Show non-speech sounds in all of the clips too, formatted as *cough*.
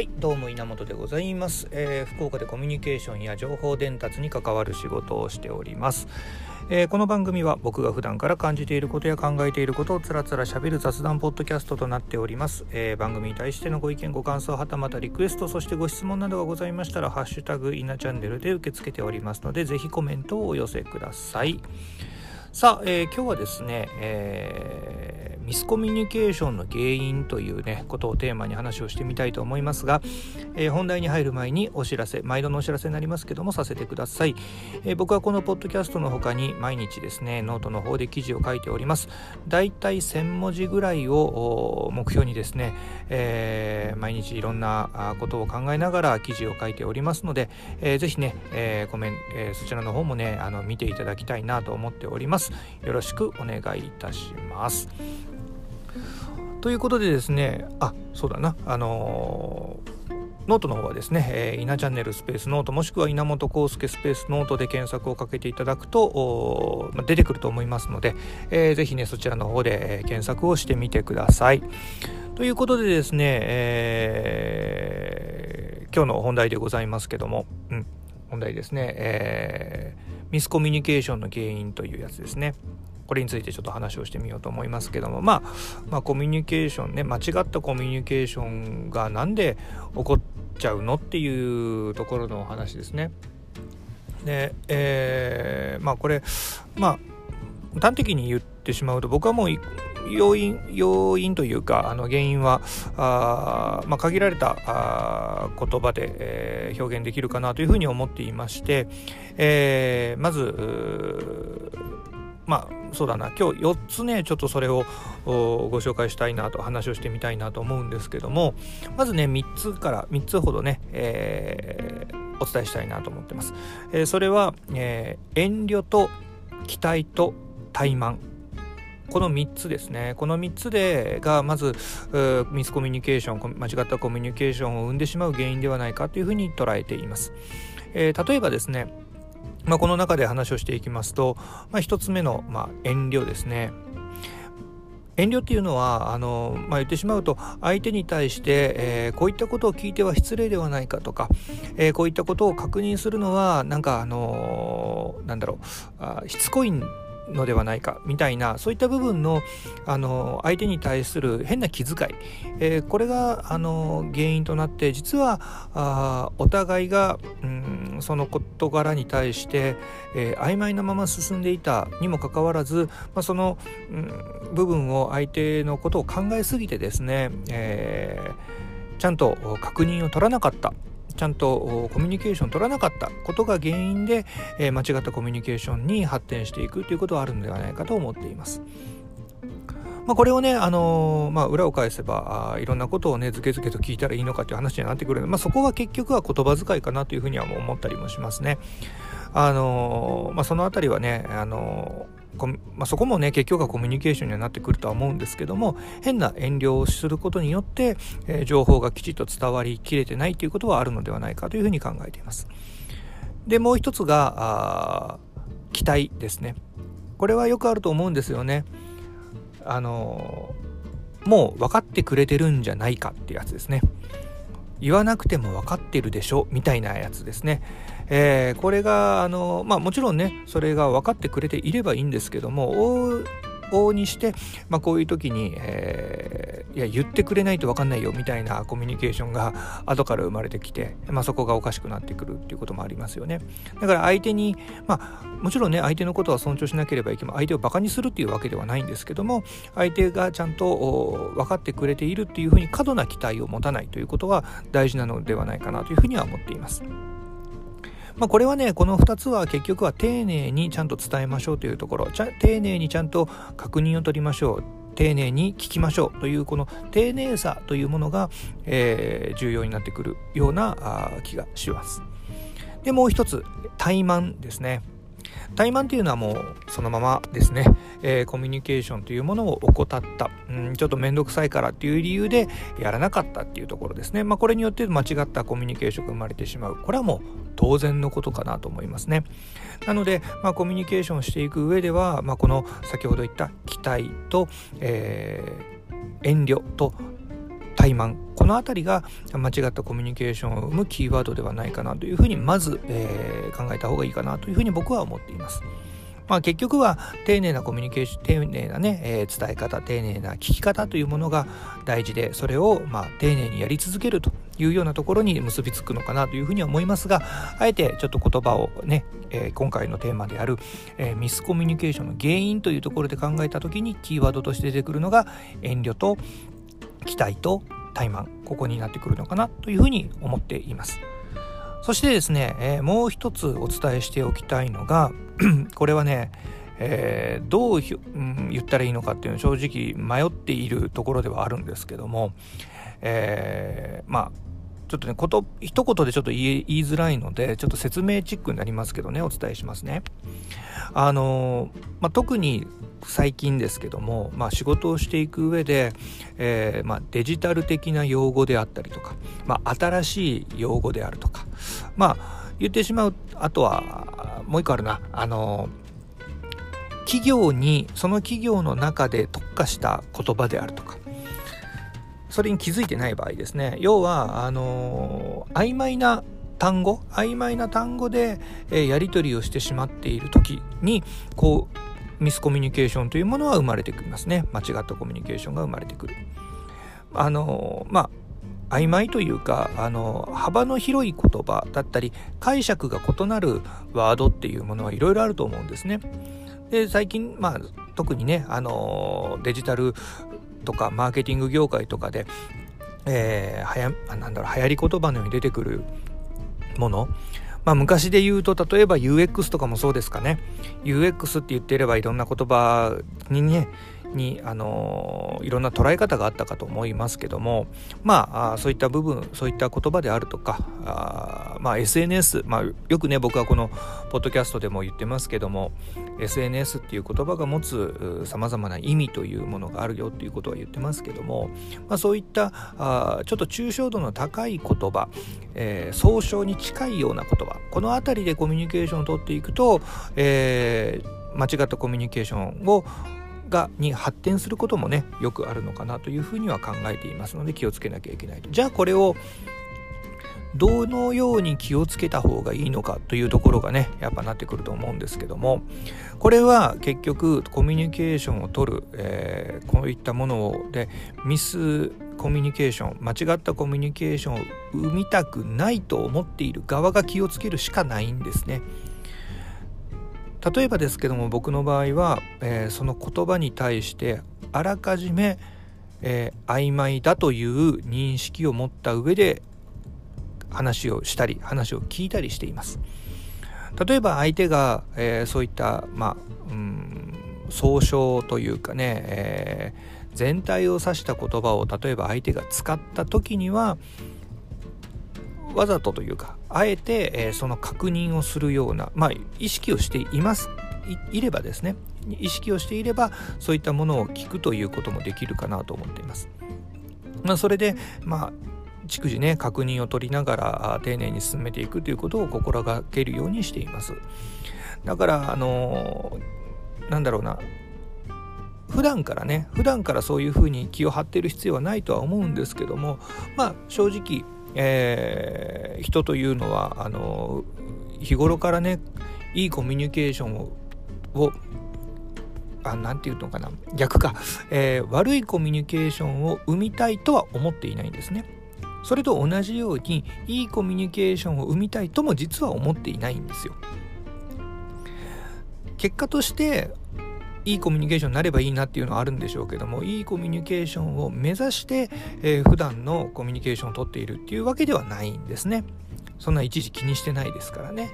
はいどうも稲本でございます、えー、福岡でコミュニケーションや情報伝達に関わる仕事をしております、えー、この番組は僕が普段から感じていることや考えていることをつらつらしゃべる雑談ポッドキャストとなっております、えー、番組に対してのご意見ご感想はたまたリクエストそしてご質問などがございましたらハッシュタグ稲チャンネルで受け付けておりますのでぜひコメントをお寄せください。さあ、えー、今日はですね、えー、ミスコミュニケーションの原因というねことをテーマに話をしてみたいと思いますが、えー、本題に入る前にお知らせ毎度のお知らせになりますけどもさせてください、え僕はこのポッドキャストの他に毎日ですねノートの方で記事を書いております。だいたい1000文字ぐらいを目標にですね、え毎日いろんなことを考えながら記事を書いておりますので、えー、ぜひね、えコメン、えそちらの方もねあの見ていただきたいなと思っております。よろしくお願いいたします。ということでですねあそうだなあのーノートの方はですね、えー、稲チャンネルスペースノートもしくは稲本康介スペースノートで検索をかけていただくと、ま出てくると思いますので、えー、ぜひねそちらの方で、え検索をしてみてください。ということでですね、えー、今日の本題でございますけども、うん、本題ですね、えーミスコミュニケーションの原因というやつですね。これについてちょっと話をしてみようと思いますけども、まあ、まあコミュニケーションね間違ったコミュニケーションが何で起こっちゃうのっていうところのお話ですね。で、えー、まあこれまあ端的に言ってしまうと僕はもう要因要因というかあの原因はあ、まあ、限られたあ言葉で、えー、表現できるかなというふうに思っていまして、えー、まずまあそうだな。今日4つねちょっとそれをご紹介したいなと話をしてみたいなと思うんですけどもまずね3つから3つほどね、えー、お伝えしたいなと思ってます。えー、それは、えー、遠慮と期待と怠慢。この3つですね。この3つでがまずミスコミュニケーション間違ったコミュニケーションを生んでしまう原因ではないかというふうに捉えています、えー、例えばですね、まあ、この中で話をしていきますと、まあ、1つ目の、ま、遠慮ですね。遠慮っていうのはあの、まあ、言ってしまうと相手に対して、えー、こういったことを聞いては失礼ではないかとか、えー、こういったことを確認するのはなんかあのー、なんだろうあしつこいんのではないかみたいなそういった部分のあの相手に対する変な気遣い、えー、これがあの原因となって実はあお互いが、うん、その事柄に対して、えー、曖昧なまま進んでいたにもかかわらず、まあ、その、うん、部分を相手のことを考えすぎてですね、えー、ちゃんと確認を取らなかった。ちゃんとコミュニケーション取らなかったことが原因で、え間違ったコミュニケーションに発展していくということはあるのではないかと思っています。まあ、これをね、あのー、まあ、裏を返せばあいろんなことをねずけずけと聞いたらいいのかという話になってくるので、まあ、そこは結局は言葉遣いかなというふうにはもう思ったりもしますね。あのー、まあ、その辺りはね、あのーまあ、そこもね結局はコミュニケーションにはなってくるとは思うんですけども変な遠慮をすることによって、えー、情報がきちっと伝わりきれてないということはあるのではないかというふうに考えています。でもう一つが期待ですね。これはよくあると思うんですよね。あのもう分かってくれてるんじゃないかってやつですね。言わなくても分かってるでしょみたいなやつですね。えー、これがあのまあもちろんねそれが分かってくれていればいいんですけども往々にして、まあ、こういう時に、えー、いや言ってくれないと分かんないよみたいなコミュニケーションが *laughs* 後から生まれてきて、まあ、そこがおかしくなってくるっていうこともありますよねだから相手にまあもちろんね相手のことは尊重しなければいけない相手をバカにするっていうわけではないんですけども相手がちゃんと分かってくれているっていうふうに過度な期待を持たないということは大事なのではないかなというふうには思っています。まあ、これはねこの2つは結局は丁寧にちゃんと伝えましょうというところ丁寧にちゃんと確認を取りましょう丁寧に聞きましょうというこの丁寧さというものが、えー、重要になってくるような気がします。でもう一つ怠慢ですね。怠慢というのはもうそのままですね、えー、コミュニケーションというものを怠った、うん、ちょっと面倒くさいからっていう理由でやらなかったっていうところですね。まあ、これによって間違ったコミュニケーションが生まれてしまう。これはもう当然のことかなと思いますね。なので、まあ、コミュニケーションをしていく上では、まあ、この先ほど言った期待と、えー、遠慮と怠慢この辺りが間違ったコミュニケーションを生むキーワードではないかなというふうにまず、えー、考えた方がいいかなというふうに僕は思っています。まあ、結局は丁寧なコミュニケーション丁寧なね、えー、伝え方丁寧な聞き方というものが大事でそれをまあ丁寧にやり続けるというようなところに結びつくのかなというふうには思いますがあえてちょっと言葉をね、えー、今回のテーマである、えー、ミスコミュニケーションの原因というところで考えた時にキーワードとして出てくるのが遠慮と期待と怠慢ここになってくるのかなというふうに思っています。そしてですね、えー、もう一つお伝えしておきたいのが *clears throat* これはね、えー、どう、うん、言ったらいいのかっていうのは正直迷っているところではあるんですけども、えー、まあちょっとね、こと、一言でちょっと言いづらいので、ちょっと説明チックになりますけどね、お伝えしますね。あの、まあ、特に最近ですけども、まあ、仕事をしていく上で、えー、まあ、デジタル的な用語であったりとか、まあ、新しい用語であるとか、まあ、言ってしまう、あとは、もう一個あるな、あの、企業に、その企業の中で特化した言葉であるとか、それに気づいてない場合ですね。要はあの、曖昧な単語曖昧な単語で、えー、やり取りをしてしまっている時にこうミスコミュニケーションというものは生まれてきますね。間違ったコミュニケーションが生まれてくる。あの、まあ曖昧というかあの幅の広い言葉だったり解釈が異なるワードっていうものはいろいろあると思うんですね。で最近、まあ、特にねあのデジタルとかマーケティング業界とかで、えー、はやなんだろう流行り言葉のように出てくるもの。まあ、昔で言うと例えば UX とかもそうですかね。UX って言っていればいろんな言葉にねに、あの、いろんな捉え方があったかと思いますけどもまあそういった部分そういった言葉であるとかあまあ SNS、まあ、よくね僕はこのポッドキャストでも言ってますけども SNS っていう言葉が持つさまざまな意味というものがあるよっていうことは言ってますけども、まあ、そういったあちょっと抽象度の高い言葉、えー、総称に近いような言葉この辺りでコミュニケーションをとっていくと、えー、間違ったコミュニケーションをがに発展することもねよくあるのかなというふうには考えていますので気をつけなきゃいけないとじゃあこれをどのように気をつけた方がいいのかというところがねやっぱなってくると思うんですけどもこれは結局コミュニケーションをとる、えー、こういったものでミスコミュニケーション間違ったコミュニケーションを生みたくないと思っている側が気をつけるしかないんですね。例えばですけども僕の場合は、えー、その言葉に対してあらかじめ、えー、曖昧だという認識を持った上で話をしたり話を聞いたりしています。例えば相手が、えー、そういったまあうん総称というかね、えー、全体を指した言葉を例えば相手が使った時にはわざとというかあえて、えー、その確認をするような、まあ、意識をしていますいればですね意識をしていればそういったものを聞くということもできるかなと思っています。まあ、それで、まあ、逐次ね確認を取りながら丁寧に進めていくということを心がけるようにしています。だからあのなんだろうな普段からね普段からそういうふうに気を張ってる必要はないとは思うんですけどもまあ正直えー、人というのはあの日頃からねいいコミュニケーションををあなんていうのかな逆か、えー、悪いコミュニケーションを生みたいとは思っていないんですね。それと同じようにいいコミュニケーションを生みたいとも実は思っていないんですよ。結果としていいコミュニケーションになればいいなっていうのはあるんでしょうけどもいいコミュニケーションを目指して、えー、普段のコミュニケーションをとっているっていうわけではないんですね。そんないちいち気にしてないですからね。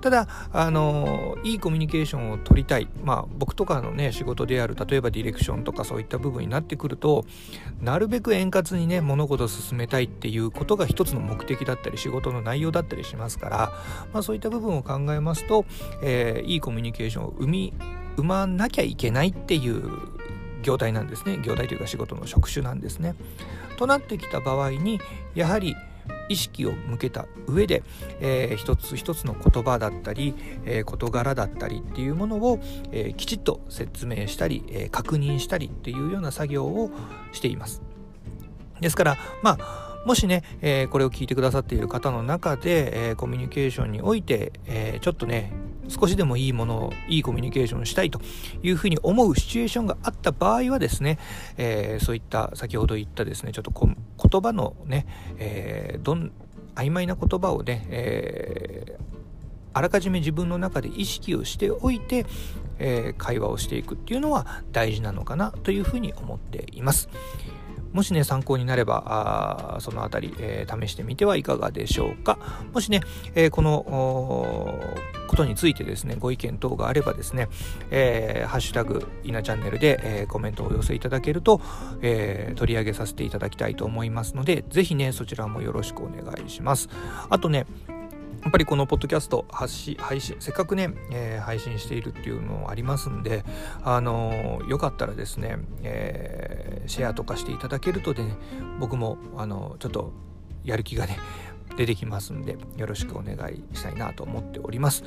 ただあのいいコミュニケーションを取りたい。まあ僕とかのね仕事である例えばディレクションとかそういった部分になってくるとなるべく円滑にね物事を進めたいっていうことが一つの目的だったり仕事の内容だったりしますから、まあ、そういった部分を考えますと、えー、いいコミュニケーションを生み生まなきゃいけないっていう業態なんですね業態というか仕事の職種なんですね。となってきた場合にやはり意識を向けた上で、えー、一つ一つの言葉だったり、えー、事柄だったりっていうものを、えー、きちっと説明したり、え確認したりっていうような作業をしています。ですからまあもしね、え、これを聞いてくださっている方の中で、え、コミュニケーションにおいて、え、ちょっとね少しでもいいものをいいコミュニケーションしたいというふうに思うシチュエーションがあった場合はですね、えー、そういった先ほど言ったですねちょっと言葉のね、えー、どん曖昧な言葉をね、えー、あらかじめ自分の中で意識をしておいて、え、会話をしていくっていうのは大事なのかなというふうに思っています。もしね、参考になれば、あそのあたり、えー、試してみてはいかがでしょうか。もしね、えー、このことについてですね、ご意見等があればですね、えー、ハッシュタグ、いなチャンネルで、えコメントをお寄せいただけると、え取り上げさせていただきたいと思いますので、ぜひね、そちらもよろしくお願いします。あとね、やっぱりこのポッドキャスト発信配信せっかくね、えー、配信しているっていうのもありますんであのー、よかったらですね、えー、シェアとかしていただけるとで、ね、僕もあのちょっとやる気がね出てきますんでよろしくお願いしたいなと思っております。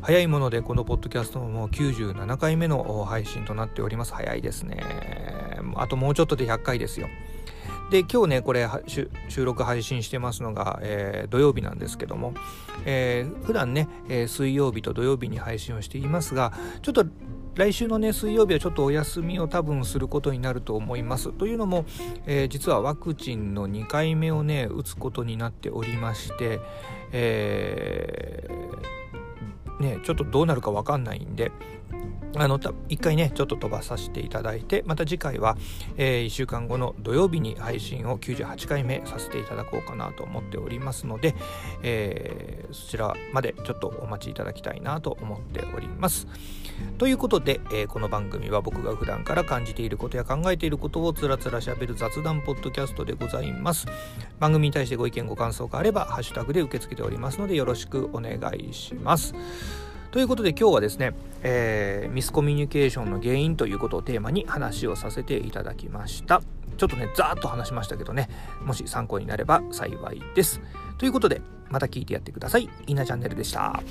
早いものでこのポッドキャストももう97回目の配信となっております。早いですね。あともうちょっとで100回ですよ。で今日ねこれ収録配信してますのが、えー、土曜日なんですけども、えー、普段ね、えー、水曜日と土曜日に配信をしていますがちょっと来週のね水曜日はちょっとお休みを多分することになると思います。というのも、えー、実はワクチンの2回目をね打つことになっておりまして、えー、ねちょっとどうなるか分かんないんであの一回ねちょっと飛ばさせていただいてまた次回は、えー、1週間後の土曜日に配信を98回目させていただこうかなと思っておりますので、えー、そちらまでちょっとお待ちいただきたいなと思っております。ということで、えー、この番組は僕が普段から感じていることや考えていることをつらつらしゃべる雑談ポッドキャストでございます。番組に対してご意見ご感想があればハッシュタグで受け付けておりますのでよろしくお願いします。ということで今日はですね、えー、ミスコミュニケーションの原因ということをテーマに話をさせていただきました。ちょっとね、ざーっと話しましたけどね、もし参考になれば幸いです。ということで、また聞いてやってください。イナチャンネルでした。